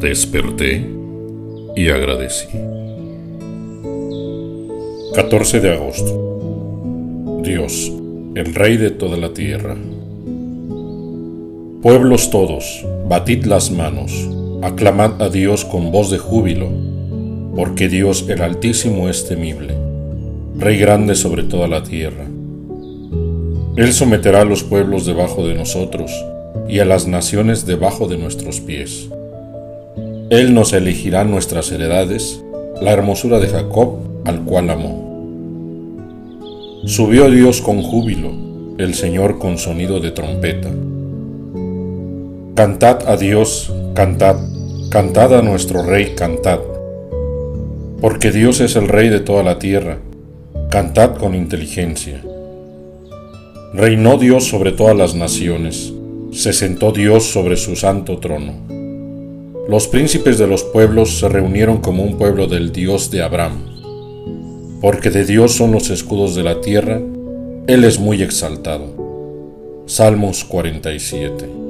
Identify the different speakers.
Speaker 1: Desperté y agradecí. 14 de agosto. Dios, el Rey de toda la tierra. Pueblos todos, batid las manos, aclamad a Dios con voz de júbilo, porque Dios el Altísimo es temible, Rey grande sobre toda la tierra. Él someterá a los pueblos debajo de nosotros y a las naciones debajo de nuestros pies. Él nos elegirá nuestras heredades, la hermosura de Jacob, al cual amó. Subió Dios con júbilo, el Señor con sonido de trompeta. Cantad a Dios, cantad, cantad a nuestro Rey, cantad. Porque Dios es el Rey de toda la tierra, cantad con inteligencia. Reinó Dios sobre todas las naciones, se sentó Dios sobre su santo trono. Los príncipes de los pueblos se reunieron como un pueblo del Dios de Abraham. Porque de Dios son los escudos de la tierra, Él es muy exaltado. Salmos 47